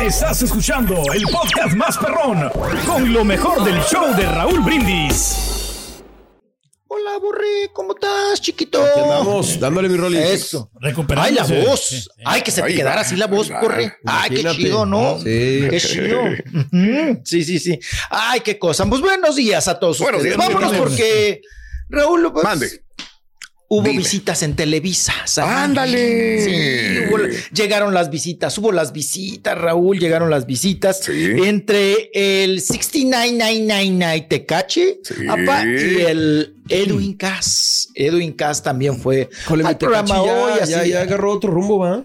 Estás escuchando el podcast más perrón con lo mejor del show de Raúl Brindis. Hola, Borre, ¿cómo estás, chiquito? Aquí andamos, dándole mi rol. Eso. Ay, la voz. Sí, sí. Ay, que se te quedara va, así la voz, va, Borre. Ay, qué chido, ¿no? Sí. Qué chido. Sí, sí, sí. Ay, qué cosa. Pues buenos días a todos Buenos ustedes. días, Vámonos porque, Raúl, pues, Mande. Hubo Dime. visitas en Televisa. ¿sabes? ¡Ándale! Sí, hubo- llegaron las visitas, hubo las visitas, Raúl, llegaron las visitas Sí. entre el 69999 Tecache Sí. apa, y el Edwin Cass. Edwin Cass también fue al programa Tecachi ya, hoy. ya agarró otro rumbo, ¿va?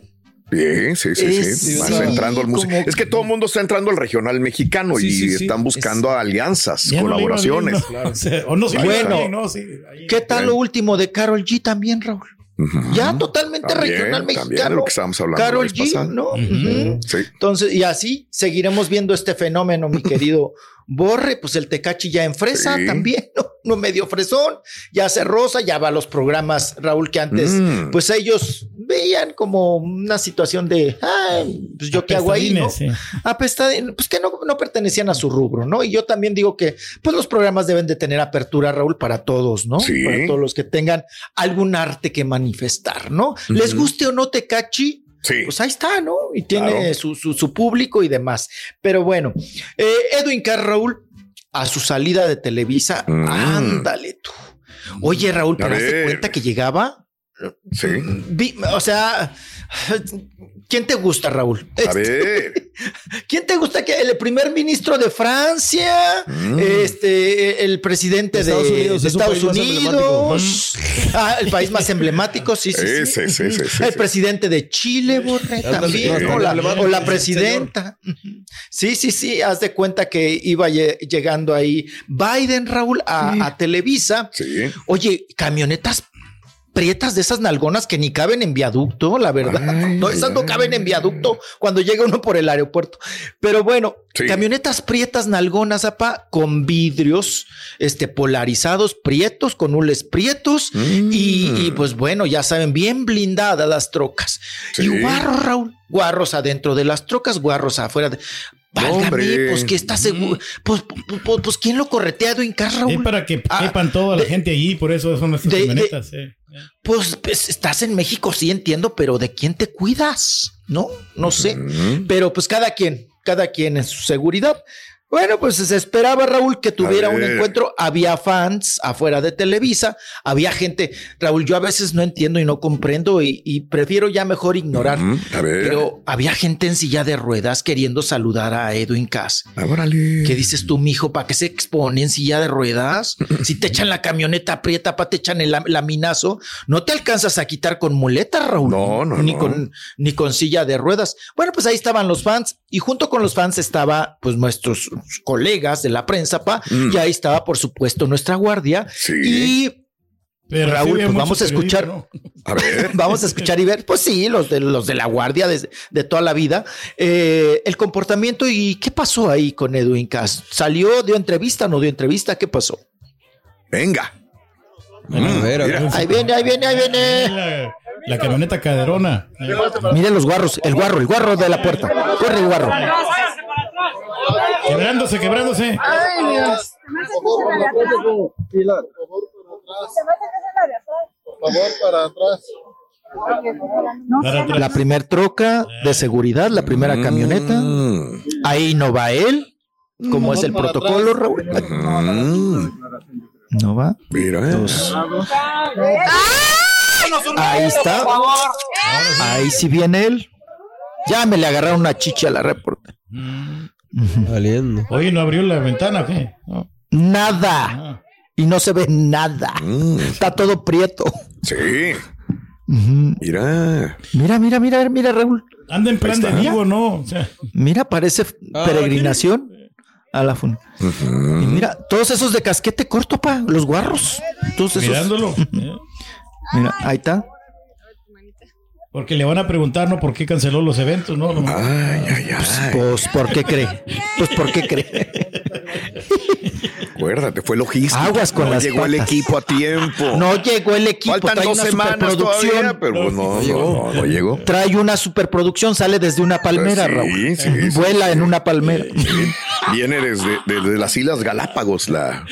Bien, sí, sí, Es- sí. Vas sí, entrando al Es que todo el mundo está entrando al regional mexicano Sí, y sí, sí. están buscando alianzas, colaboraciones. sí, Bueno. sí. ¿Qué tal lo último de Carol G también, Raúl? Ya totalmente También, regional también mexicano. lo que estábamos hablando la Carol G, pasada. ¿no? Sí. Entonces, y así seguiremos viendo este fenómeno, mi querido Borre, pues el Tecachi ya en fresa Sí. también, ¿no? No medio fresón, ya se rosa, ya va a los programas, Raúl, que antes, Mm. pues ellos veían como una situación de, ay, pues yo qué hago ahí, ¿no? Sí. Pues que no, no pertenecían a su rubro, ¿no? Y yo también digo que, pues los programas deben de tener apertura, Raúl, para todos, ¿no? Sí. Para todos los que tengan algún arte que manifestar, ¿no? Les guste o no Tecachi, Sí. pues ahí está, ¿no? Y tiene Claro. su, su, su público y demás. Pero bueno, eh, Edwin Carr Raúl, a su salida de Televisa, Mm. ándale tú. Oye, Raúl, ¿te das cuenta que llegaba? Sí. Vi- o sea, ¿quién te gusta, Raúl? A ver. ¿Quién te gusta que el primer ministro de Francia, Mm. este, el presidente de Estados Unidos, de Estados Unidos, ah, el país más emblemático, sí, sí, sí. Sí, sí, sí, sí, el sí. presidente de Chile, Borre, también, no, o, la, o presidenta. Sí, sí, sí, haz de cuenta que iba lle- llegando ahí Biden, Raúl, a, a Televisa. Sí. Oye, camionetas prietas de esas nalgonas que ni caben en viaducto, la verdad. Ay, no, esas no caben en viaducto cuando llega uno por el aeropuerto. Pero bueno, Sí. camionetas prietas nalgonas, apa, con vidrios este, polarizados, prietos, con hules prietos. Mm. Y, y, pues bueno, ya saben, bien blindadas las trocas. Sí. Y guarros, Raúl, guarros adentro de las trocas, guarros afuera. De... Válgame, pues que está seguro. Pues, pues, pues, pues, ¿quién lo corretea, Edwin Carr, Es Raúl? para que Ah, quepan toda la de- gente allí, por eso son nuestras de- sí. Pues, pues, estás en México, sí entiendo, pero ¿de quién te cuidas? No, no sé. Pero pues cada quien, cada quien en su seguridad. Bueno, pues se esperaba, Raúl, que tuviera un encuentro. Había fans afuera de Televisa, había gente. Raúl, yo a veces no entiendo y no comprendo y, y prefiero ya mejor ignorar. A ver. Pero había gente en silla de ruedas queriendo saludar a Edwin Cass. Ah. ¿Qué dices tú, mijo? ¿Para qué se expone en silla de ruedas? Si te echan la camioneta aprieta, pa, te echan el lam- laminazo, no te alcanzas a quitar con muleta, Raúl. No, no, Ni no. con, ni con silla de ruedas. Bueno, pues ahí estaban los fans y junto con los fans estaba, pues, nuestros colegas de la prensa, pa, Mm. y ahí estaba, por supuesto, nuestra guardia. Sí. Y Pero Raúl, pues vamos a escuchar. ¿no? A ver. Vamos a escuchar y ver, pues sí, los de los de la guardia de, de toda la vida, eh, el comportamiento y qué pasó ahí con Edwin Cass. ¿Salió, dio entrevista, no dio entrevista? ¿Qué pasó? Venga. A ver, a ver. Ahí viene, ahí viene, ahí viene. La, la camioneta caderona. Miren los guarros, el guarro, el guarro de la puerta. Corre el guarro. Quebrándose, quebrándose. Para atrás. La primer troca de seguridad, la primera camioneta. Mm. Ahí no va él, como es el protocolo, Raúl. Mm. No va. Mira. Dos. Ahí está. Ahí sí viene él. Ya me le agarraron una chicha a la reporte. Saliendo. Oye, ¿no abrió la ventana o qué? No. Nada. Ah. Y no se ve nada. Mm. Está todo prieto. Sí. Mira. Mira, mira, mira, mira, Raúl. Anda en plan de vivo, ¿no? O sea, Mira, parece Ah, peregrinación a la fun. Y mira, todos esos de casquete corto, pa, los guarros. Todos esos. mirándolo. Mira, ahí está. Porque le van a preguntar, ¿no? ¿Por qué canceló los eventos, no? No. Ay, ay, ay. Pues, ¿por qué cree? Pues, ¿por qué cree? Acuérdate, fue logística. Aguas con no las llegó el equipo a tiempo. No llegó el equipo. Faltan trae dos una semanas superproducción. todavía, pero pues no, no, no llegó. Trae una superproducción, sale desde una palmera, Pues sí, Raúl. sí, sí, Vuela sí. en una palmera. Viene desde, desde las Islas Galápagos la,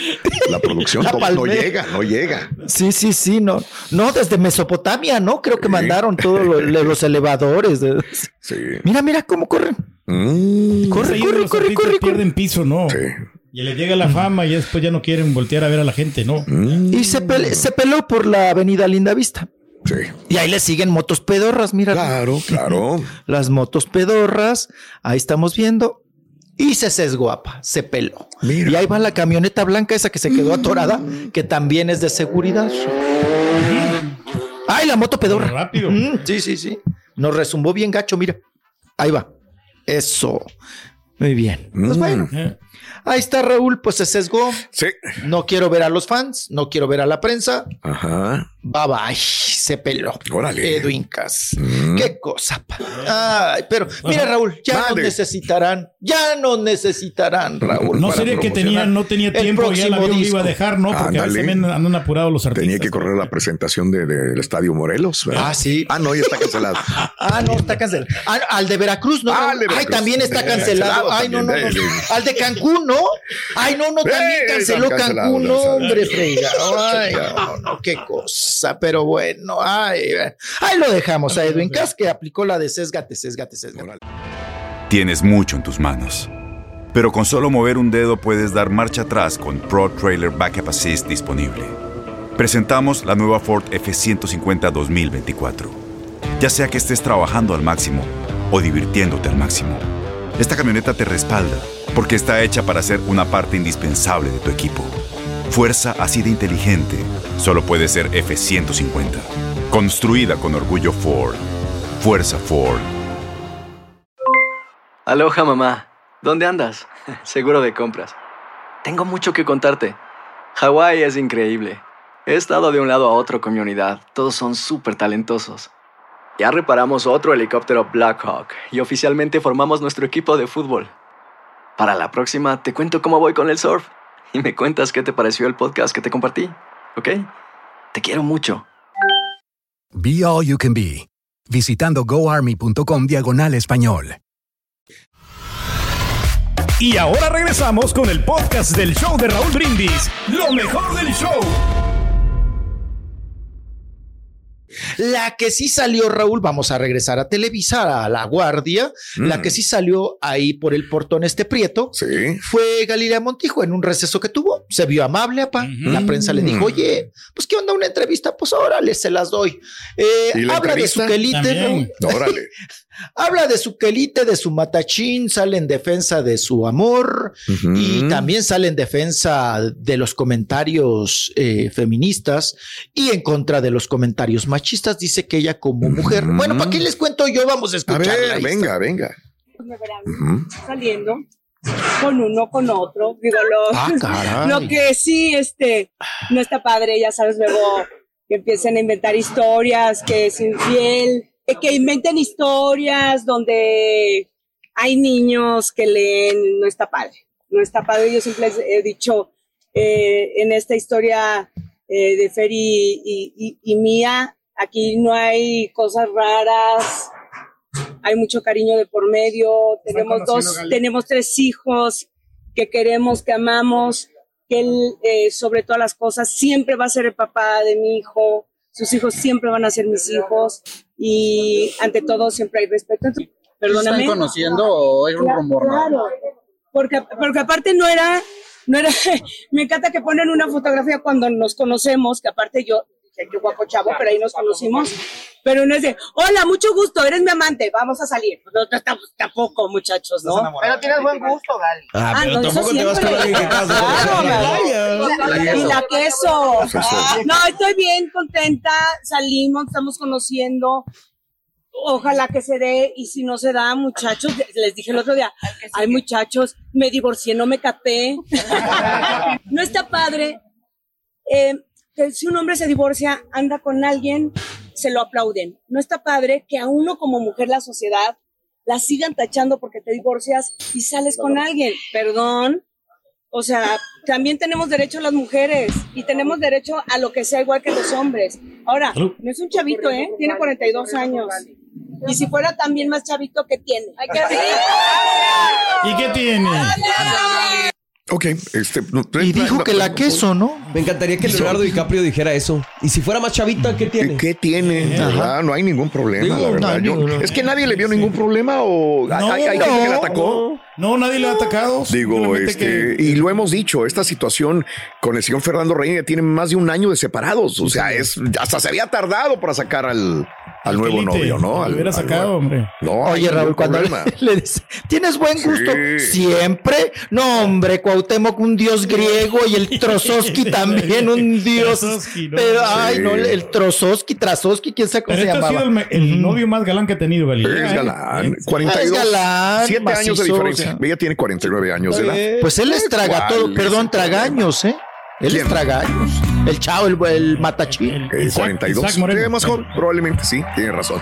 la producción. La no, palmera. llega, no llega. Sí, sí, sí, no. No, desde Mesopotamia, ¿no? Creo que mandaron todos lo- los elevadores. Mira, mira cómo corren. Mm, Corre, Ahí corre, los corre, corre, corre. pierden piso, ¿no? sí. Y les llega la fama y después ya no quieren voltear a ver a la gente, ¿no? Y se, pele- se peló por la avenida Linda Vista. sí. Y ahí le siguen motos pedorras, mira. Claro, claro. Las motos pedorras, ahí estamos viendo. Y se sesgó, apa, se peló. Mira. Y ahí va la camioneta blanca esa que se quedó atorada, que también es de seguridad. Ay, la moto pedorra. Rápido. Mm, sí, sí, sí. Nos resumbó bien gacho, mira. Ahí va. Eso. Muy bien. Pues Mm. bueno, Eh, ahí está Raúl, pues se sesgó. Sí. No quiero ver a los fans, no quiero ver a la prensa. Ajá. Bye bye, se peló. Órale. Edwin Cass. Mm. Qué cosa. pa. Ay, pero mira, Raúl, ya nos Mande. necesitarán, ya nos necesitarán, Raúl. No sería que tenía, no tenía tiempo, ya el avión iba a dejar, ¿no? Porque a veces también andan apurados los artistas. Tenía que correr la presentación de- del Estadio Morelos. ¿verdad? Ah, sí. Ah, no, ya está cancelado. Ah, no, está cancelado. Ah, al de Veracruz, ¿no? Ah, al de Ay, también está cancelado. Ay, no, no, no. Al de Cancún, ¿no? Ay, no, no, también canceló Cancún, hombre, frega. Ay, no, no, qué cosa. Pero bueno, ay, ahí lo dejamos a Edwin Cass que aplicó la de sesgate, sesgate, sesgate. Tienes mucho en tus manos. Pero con solo mover un dedo puedes dar marcha atrás con Pro Trailer Backup Assist disponible. Presentamos la nueva Ford F150 2024. Ya sea que estés trabajando al máximo o divirtiéndote al máximo, esta camioneta te respalda porque está hecha para ser una parte indispensable de tu equipo. Fuerza así de inteligente solo puede ser F150. Construida con orgullo Ford. Fuerza Ford. Aloha mamá, ¿dónde andas? Seguro de compras. Tengo mucho que contarte. Hawái es increíble. He estado de un lado a otro con mi unidad. Todos son súper talentosos. Ya reparamos otro helicóptero Blackhawk y oficialmente formamos nuestro equipo de fútbol. Para la próxima te cuento cómo voy con el surf y me cuentas qué te pareció el podcast que te compartí, ¿ok? Te quiero mucho. Be All You Can Be, visitando goarmy.com diagonal español. Y ahora regresamos con el podcast del show de Raúl Brindis. Lo mejor del show. La que sí salió, Raúl, vamos a regresar a Televisa, a La Guardia. La que sí salió ahí por el portón este prieto fue Galilea Montijo en un receso que tuvo. Se vio amable, apa. La prensa le dijo, oye, pues qué onda una entrevista, pues órale, se las doy. Eh, ¿Y la habla de su quelite. Órale. Habla de su quelite, de su matachín, sale en defensa de su amor y también sale en defensa de los comentarios eh, feministas y en contra de los comentarios machistas. Dice que ella como mujer, bueno, ¿para qué les cuento yo? Vamos a A escuchar. ver, venga, venga. me verán Ujú. saliendo con uno, con otro. Digo, lo, Ah, lo que sí, este, no está padre, ya sabes, luego que empiecen a inventar historias, que es infiel, eh, que inventen historias donde hay niños que leen, no está padre, no está padre. Yo siempre les he dicho eh, en esta historia eh, de Fer y, y- y mía, aquí no hay cosas raras, hay mucho cariño de por medio, tenemos dos, tenemos tres hijos que queremos, que amamos, que él, eh, sobre todas las cosas, siempre va a ser el papá de mi hijo, sus hijos siempre van a ser mis hijos, y ante todo siempre hay respeto. Perdóname. ¿Están conociendo o es un rumor? Claro, porque, porque aparte no era, no era, me encanta que ponen una fotografía cuando nos conocemos, que aparte yo, qué guapo chavo, pero ahí nos conocimos, pero no es de, hola, mucho gusto, eres mi amante, vamos a salir. No, tam- tampoco, muchachos, ¿no? Pero tienes buen gusto, Gali. Ah, pero no, eso tampoco te vas conocer en la Claro, playa. Y la queso. No, estoy bien contenta. Salimos, estamos conociendo. Ojalá que se dé. Y si no se da, muchachos, les dije el otro día, ay muchachos, me divorcié, no me capé. No está padre. eh, que si un hombre se divorcia, anda con alguien, se lo aplauden. No está padre que a uno como mujer, la sociedad, la sigan tachando porque te divorcias y sales con alguien. Perdón. O sea, también tenemos derecho a las mujeres y tenemos derecho a lo que sea igual que los hombres. Ahora, no es un chavito, ¿eh? Tiene 42 años. Y si fuera también más chavito, ¿qué tiene? ¿Y qué tiene? Ok, este. no, Y dijo que la queso, ¿no? Me encantaría que Leonardo DiCaprio dijera eso. Y si fuera más chavita, ¿qué tiene? ¿Qué tiene? ¿verdad? No hay ningún problema, Digo, la verdad. no, Yo- ninguno. es que nadie le vio ningún problema o hay, hay- gente que le atacó. No, nadie le ha atacado. Digo, este, y lo hemos dicho, esta situación con el señor Fernando Reina tiene más de un año de separados. O sea, es hasta se había tardado para sacar al, al nuevo novio, ¿no? Al- hubiera al sacado, hombre. No, Oye, Raúl, cuando le, dice, ¿tienes buen gusto? Sí. Siempre. No, hombre, Cuauhtémoc, un dios griego y el Trozoski también, un dios. Pero, ay, no, el Trozoski, Trazoski, quién sabe cómo Pero se este ha sido llamaba. el, novio más galán que ha tenido Galilea. Es galán. Sí. 42. Es galán, 7 años de diferencia. o sea. Ella tiene 49 años de edad. Pues él es traga ¿Cuál todo, es perdón, tragaños, ¿eh? Él ¿Quién? es tragaños. El chavo, el, el matachín. Isaac- 42. Isaac Moreno. Más joven, probablemente sí, tiene razón.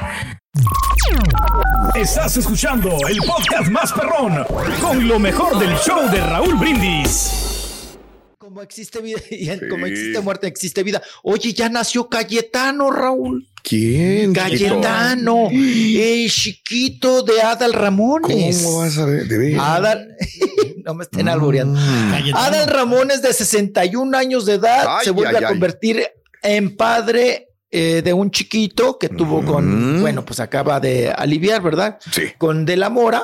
Estás escuchando el podcast más perrón con lo mejor del show de Raúl Brindis. Como existe vida, y como existe muerte, existe vida. Oye, ya nació Cayetano, Raúl. ¿Quién? Cayetano, el chiquito de Adal Ramones. ¿Cómo vas a ver? De. Adal, no me estén albureando. Cayetano. Adal Ramones, de 61 años de edad, Ay, se vuelve ay, a ay. convertir en padre eh, de un chiquito que tuvo con, Mm. bueno, pues acaba de aliviar, ¿verdad? Sí. Con De la Mora.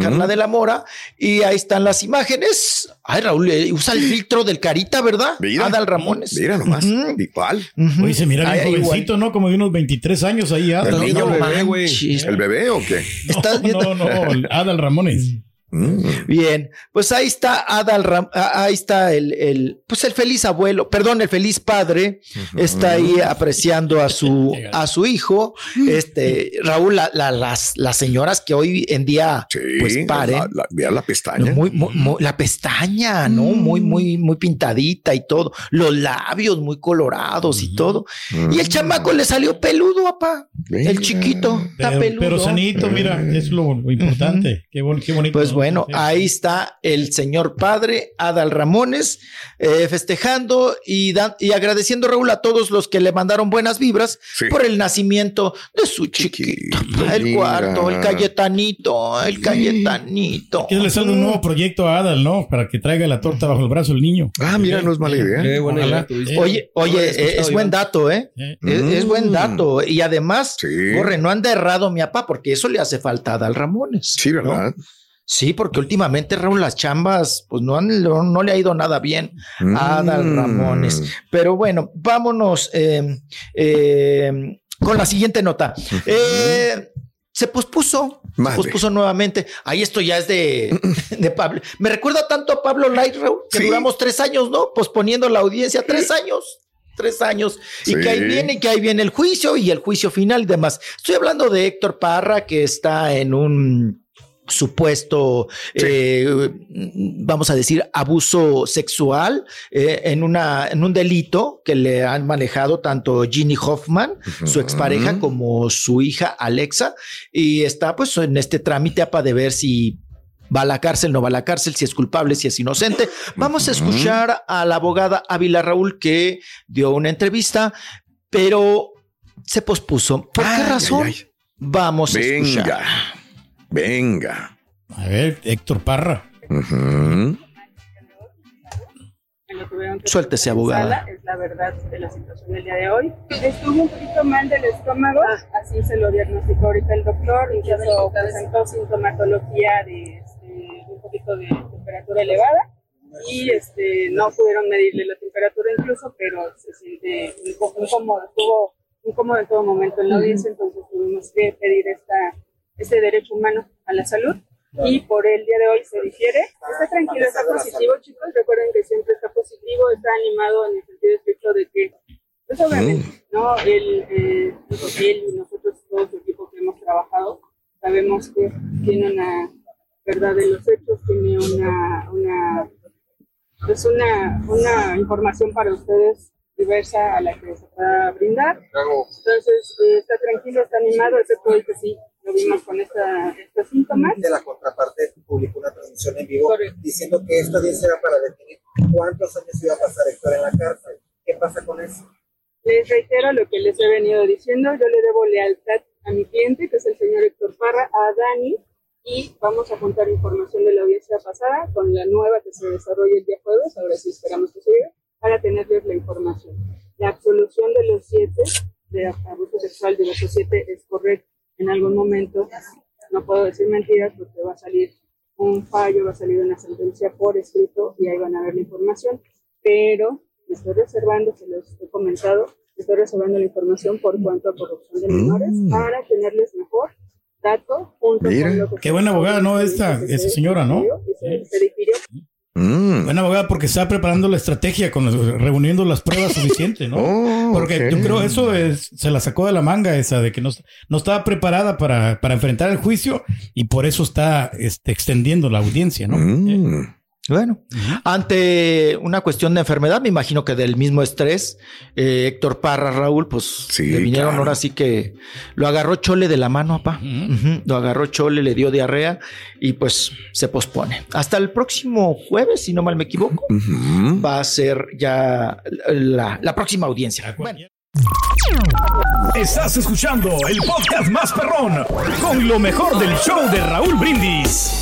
Carla de la Mora, y ahí están las imágenes. Ay, Raúl, eh, usa el filtro del Carita, ¿verdad? Mira. Adal Ramones. Mira nomás. Ujú. Igual. Ujú. Oye, se mira bien jovencito, ¿no? Como de unos 23 años ahí. Adal. El niño No bebé, güey. ¿El bebé o qué? ¿Estás No, viendo? no, no, Adal Ramones. Mm. Bien, pues ahí está Adal Ram, ah, ahí está el, el, pues el feliz abuelo, perdón, el feliz padre, está ahí apreciando a su, a su hijo, este, Raúl, la- la- las, las señoras que hoy en día, Sí, pues paren, la, la- pestaña. muy, muy- muy- la pestaña, ¿no? Muy, muy, muy pintadita y todo, los labios muy colorados y todo, y el chamaco le salió peludo, papá, el chiquito, está peludo. pero sanito, mira, es lo, lo importante. qué, bon- qué bonito. Pues bueno, Sí. ahí está el señor padre Adal Ramones eh, festejando y, y agradeciendo Raúl a todos los que le mandaron buenas vibras Sí. por el nacimiento de su chiquito. El mira. cuarto, el Cayetanito, el Cayetanito. Que le sale un nuevo proyecto a Adal, ¿no? Para que traiga la torta bajo el brazo el niño. Ah, mira, no es mala idea. Qué buena idea. Oye, No lo oye, eh, es buen dato, ¿eh? Eh, Es, es buen Mm. dato. Y además, Sí. corre, no anda errado mi papá, porque eso le hace falta a Adal Ramones. Sí, ¿verdad? Sí, porque últimamente Raúl las chambas, pues no, han- no, no le ha ido nada bien a Adal Mm. Ramones. Pero bueno, vámonos eh, eh, con la siguiente nota. Eh, se pospuso, Madre. se pospuso nuevamente. Ahí esto ya es de, de Pablo. Me recuerda tanto a Pablo Light, Raúl, que Sí. duramos tres años, ¿no? Posponiendo la audiencia, tres años. Tres años. Y Sí. que ahí viene, y que ahí viene el juicio y el juicio final y demás. Estoy hablando de Héctor Parra, que está en un supuesto, eh, vamos a decir, abuso sexual eh, en, una, en un delito que le han manejado tanto Ginny Hoffman, su expareja, como su hija Alexa, y está pues en este trámite para de ver si va a la cárcel, no va a la cárcel, si es culpable, si es inocente. Vamos a escuchar a la abogada Ávila Raúl que dio una entrevista, pero se pospuso. ¿Por qué razón? ay, ay. Vamos a escuchar. Venga. A ver, Héctor Parra. Vieron que Suéltese, abogada. sala, Es la verdad de la situación del día de hoy. Estuvo un poquito mal del estómago, así se lo diagnosticó ahorita el doctor, incluso presentó sintomatología de este, un poquito de temperatura elevada y este, no pudieron medirle la temperatura incluso, pero se siente un poco incómodo, estuvo incómodo en todo momento en la audiencia, entonces tuvimos que pedir esta, este derecho humano a la salud y por el día de hoy se difiere. Está tranquilo, está positivo, chicos. Recuerden que siempre está positivo, está animado en el sentido estricto de que, pues obviamente, ¿no? Él, eh, él y nosotros, todo su equipo que hemos trabajado, sabemos que tiene una verdad de los hechos, tiene una, una, pues una, una información para ustedes diversa a la que se pueda brindar. Entonces, eh, está tranquilo, está animado, excepto hoy que sí, lo vimos con esta, estos síntomas. de la contraparte publicó una transmisión en vivo diciendo que esta audiencia era para definir cuántos años iba a pasar Héctor en la cárcel. ¿Qué pasa con eso? Les reitero lo que les he venido diciendo, yo le debo lealtad a mi cliente, que es el señor Héctor Parra, a Dani, y vamos a juntar información de la audiencia pasada con la nueva que se desarrolla el día jueves, ahora sí esperamos que se llegue, para tenerles la información. La absolución de los siete, de abuso sexual de los siete, es correcta. En algún momento, no puedo decir mentiras porque va a salir un fallo, va a salir una sentencia por escrito y ahí van a ver la información, pero me estoy reservando, se los he comentado, estoy reservando la información por cuanto a corrupción de menores para tenerles mejor dato junto con lo que Qué buena abogada, ¿no? Esta, esa señora, ¿no? se, se difirió. Buena abogada porque está preparando la estrategia, con los- reuniendo las pruebas suficientes, ¿no? Oh, porque yo creo eso es, se la sacó de la manga esa, de que no, no estaba preparada para, para enfrentar el juicio y por eso está este, extendiendo la audiencia, ¿no? Mm. Bueno, ante una cuestión de enfermedad, me imagino que del mismo estrés, eh, Héctor Parra, Raúl, pues le vinieron claro. ahora sí que lo agarró Chole de la mano, papá. Lo agarró Chole, le dio diarrea y pues se pospone. Hasta el próximo jueves, si no mal me equivoco, va a ser ya la, la próxima audiencia. Bueno. Estás escuchando el podcast más perrón con lo mejor del show de Raúl Brindis.